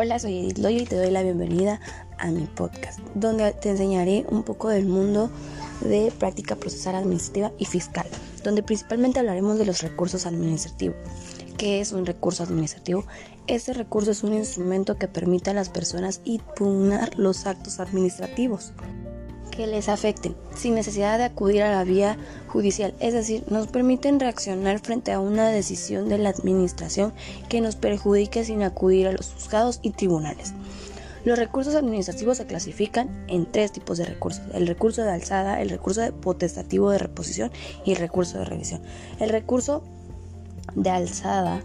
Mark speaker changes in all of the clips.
Speaker 1: Hola, soy Edith Loyo y te doy la bienvenida a mi podcast, donde te enseñaré un poco del mundo de práctica procesal administrativa y fiscal, donde principalmente hablaremos de los recursos administrativos. ¿Qué es un recurso administrativo? Este recurso es un instrumento que permite a las personas impugnar los actos administrativos que les afecten, sin necesidad de acudir a la vía judicial, es decir, nos permiten reaccionar frente a una decisión de la administración que nos perjudique sin acudir a los juzgados y tribunales. Los recursos administrativos se clasifican en tres tipos de recursos, el recurso de alzada, el recurso de potestativo de reposición y el recurso de revisión. El recurso de alzada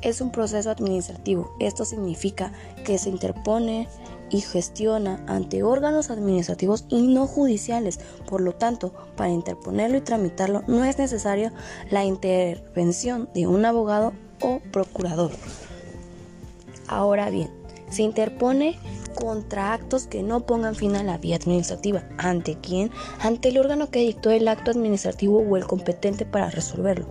Speaker 1: es un proceso administrativo. Esto significa que se interpone y gestiona ante órganos administrativos y no judiciales. Por lo tanto, para interponerlo y tramitarlo no es necesaria la intervención de un abogado o procurador. Ahora bien, se interpone contra actos que no pongan fin a la vía administrativa. ¿Ante quién? Ante el órgano que dictó el acto administrativo o el competente para resolverlo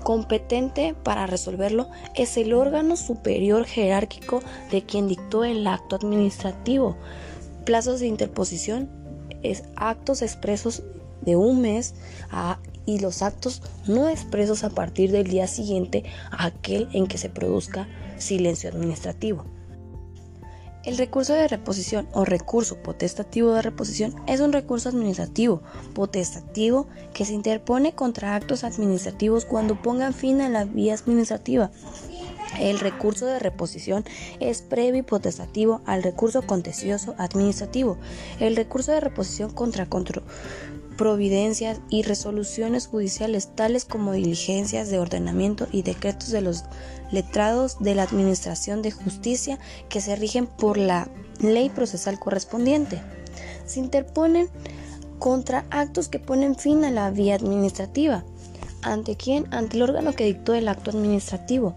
Speaker 1: competente para resolverlo es el órgano superior jerárquico de quien dictó el acto administrativo. Plazos de interposición es actos expresos de un mes y los actos no expresos a partir del día siguiente a aquel en que se produzca silencio administrativo. El recurso de reposición o recurso potestativo de reposición es un recurso administrativo potestativo que se interpone contra actos administrativos cuando pongan fin a la vía administrativa. El recurso de reposición es previo y potestativo al recurso contencioso administrativo. El recurso de reposición contra providencias y resoluciones judiciales tales como diligencias de ordenamiento y decretos de los letrados de la Administración de Justicia que se rigen por la ley procesal correspondiente. Se interponen contra actos que ponen fin a la vía administrativa. ¿Ante quién? Ante el órgano que dictó el acto administrativo.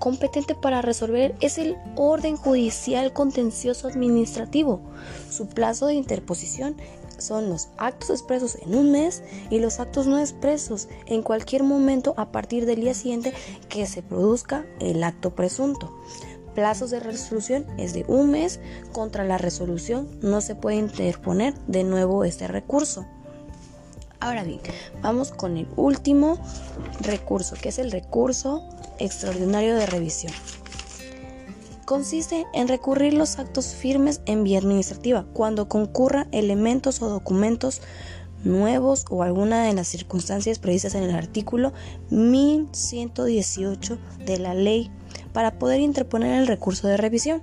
Speaker 1: Competente para resolver es el orden judicial contencioso administrativo. Su plazo de interposición son los actos expresos en un mes y los actos no expresos en cualquier momento a partir del día siguiente que se produzca el acto presunto. Plazos de resolución es de un mes. Contra la resolución no se puede interponer de nuevo este recurso. Ahora bien, vamos con el último recurso, que es el recurso extraordinario de revisión consiste en recurrir los actos firmes en vía administrativa cuando concurra elementos o documentos nuevos o alguna de las circunstancias previstas en el artículo 1118 de la ley para poder interponer el recurso de revisión.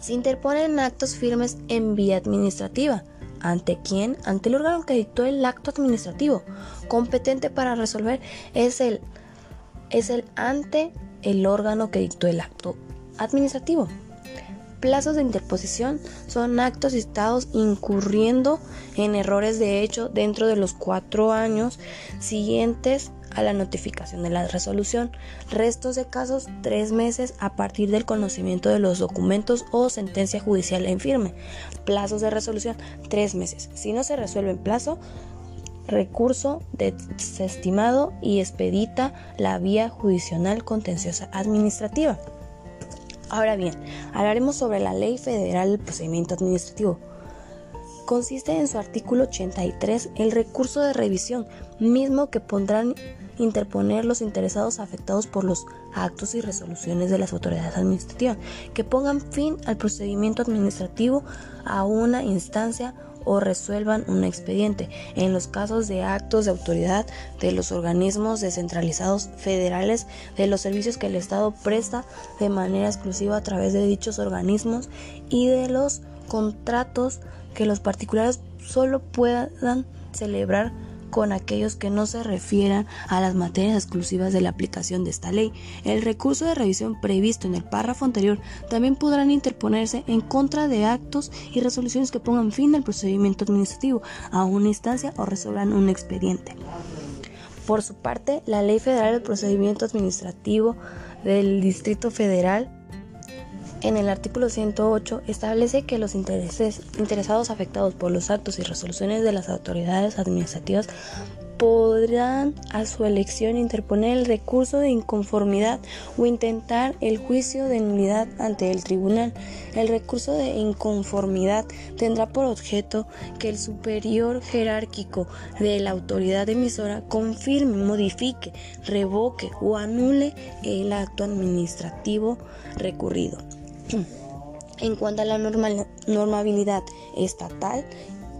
Speaker 1: Se interponen actos firmes en vía administrativa. ¿Ante quién? Ante el órgano que dictó el acto administrativo. Competente para resolver es el, es el ante el órgano que dictó el acto administrativo. Plazos de interposición son actos estados incurriendo en errores de hecho dentro de los cuatro años siguientes a la notificación de la resolución. Restos de casos tres meses a partir del conocimiento de los documentos o sentencia judicial en firme. Plazos de resolución tres meses. Si no se resuelve en plazo, recurso desestimado y expedita la vía judicial contenciosa administrativa. Ahora bien, hablaremos sobre la Ley Federal del Procedimiento Administrativo. Consiste en su artículo 83 el recurso de revisión, mismo que pondrán interponer los interesados afectados por los actos y resoluciones de las autoridades administrativas, que pongan fin al procedimiento administrativo a una instancia o resuelvan un expediente. En los casos de actos de autoridad de los organismos descentralizados federales, de los servicios que el Estado presta de manera exclusiva a través de dichos organismos y de los contratos que los particulares solo puedan celebrar con aquellos que no se refieran a las materias exclusivas de la aplicación de esta ley. El recurso de revisión previsto en el párrafo anterior también podrán interponerse en contra de actos y resoluciones que pongan fin al procedimiento administrativo a una instancia o resuelvan un expediente. Por su parte, la Ley Federal del Procedimiento Administrativo del Distrito Federal en el artículo 108 establece que los intereses, interesados afectados por los actos y resoluciones de las autoridades administrativas podrán a su elección interponer el recurso de inconformidad o intentar el juicio de nulidad ante el tribunal. El recurso de inconformidad tendrá por objeto que el superior jerárquico de la autoridad emisora confirme, modifique, revoque o anule el acto administrativo recurrido. En cuanto a la normabilidad estatal,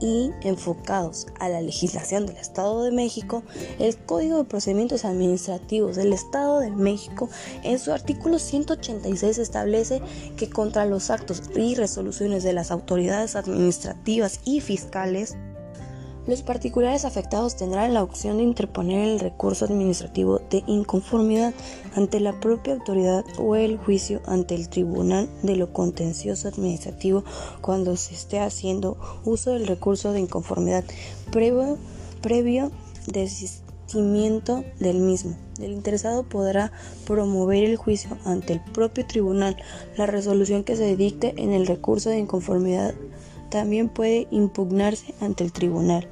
Speaker 1: y enfocados a la legislación del Estado de México, el Código de Procedimientos Administrativos del Estado de México en su artículo 186 establece que contra los actos y resoluciones de las autoridades administrativas y fiscales los particulares afectados tendrán la opción de interponer el recurso administrativo de inconformidad ante la propia autoridad o el juicio ante el Tribunal de lo Contencioso Administrativo cuando se esté haciendo uso del recurso de inconformidad previo, desistimiento del mismo. El interesado podrá promover el juicio ante el propio tribunal. La resolución que se dicte en el recurso de inconformidad también puede impugnarse ante el tribunal.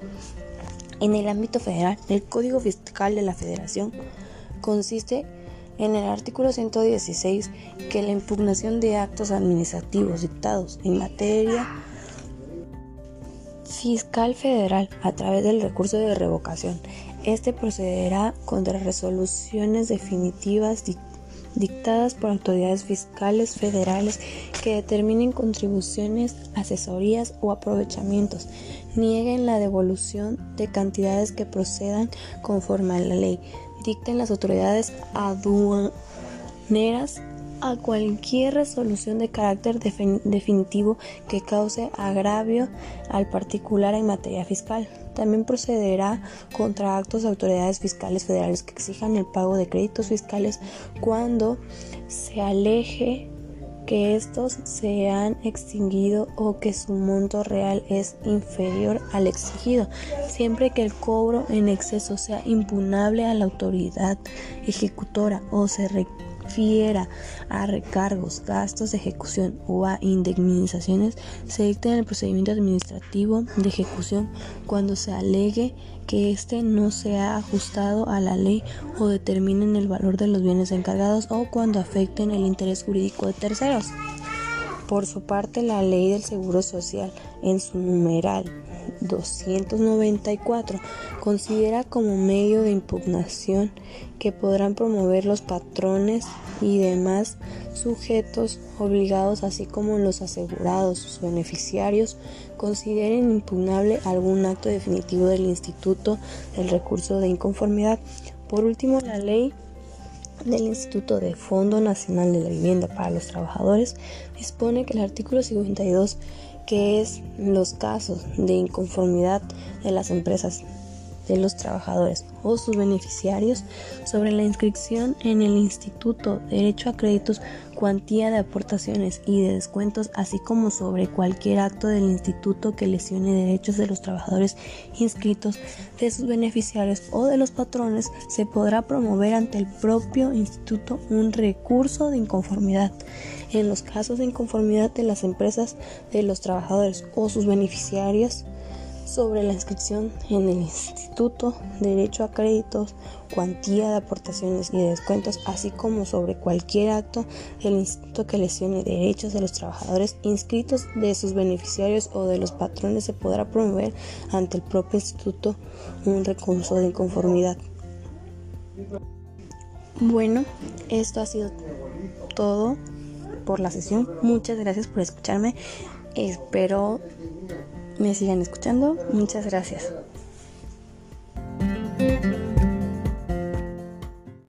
Speaker 1: En el ámbito federal, el Código Fiscal de la Federación consiste en el artículo 116 que la impugnación de actos administrativos dictados en materia fiscal federal a través del recurso de revocación. Este procederá contra resoluciones definitivas dictadas dictadas por autoridades fiscales federales que determinen contribuciones, asesorías o aprovechamientos, nieguen la devolución de cantidades que procedan conforme a la ley, dicten las autoridades aduaneras a cualquier resolución de carácter definitivo que cause agravio al particular en materia fiscal. También procederá contra actos de autoridades fiscales federales que exijan el pago de créditos fiscales cuando se aleje que estos se han extinguido o que su monto real es inferior al exigido, siempre que el cobro en exceso sea impunable a la autoridad ejecutora o se a recargos, gastos de ejecución o a indemnizaciones, se dicta en el procedimiento administrativo de ejecución cuando se alegue que éste no se ha ajustado a la ley o determinen el valor de los bienes encargados o cuando afecten el interés jurídico de terceros. Por su parte, la ley del Seguro Social en su numeral 294 considera como medio de impugnación que podrán promover los patrones y demás sujetos obligados, así como los asegurados, sus beneficiarios, consideren impugnable algún acto definitivo del Instituto del Recurso de Inconformidad. Por último, la ley del Instituto de Fondo Nacional de la Vivienda para los Trabajadores dispone que el artículo 52 que es los casos de inconformidad de las empresas de los trabajadores o sus beneficiarios sobre la inscripción en el instituto, derecho a créditos, cuantía de aportaciones y de descuentos, así como sobre cualquier acto del instituto que lesione derechos de los trabajadores inscritos, de sus beneficiarios o de los patrones, se podrá promover ante el propio instituto un recurso de inconformidad. En los casos de inconformidad de las empresas de los trabajadores o sus beneficiarios sobre la inscripción en el instituto, derecho a créditos, cuantía de aportaciones y descuentos, así como sobre cualquier acto del instituto que lesione derechos de los trabajadores inscritos de sus beneficiarios o de los patrones, se podrá promover ante el propio instituto un recurso de inconformidad. Bueno, esto ha sido todo por la sesión. Muchas gracias por escucharme. Espero me sigan escuchando. Muchas gracias.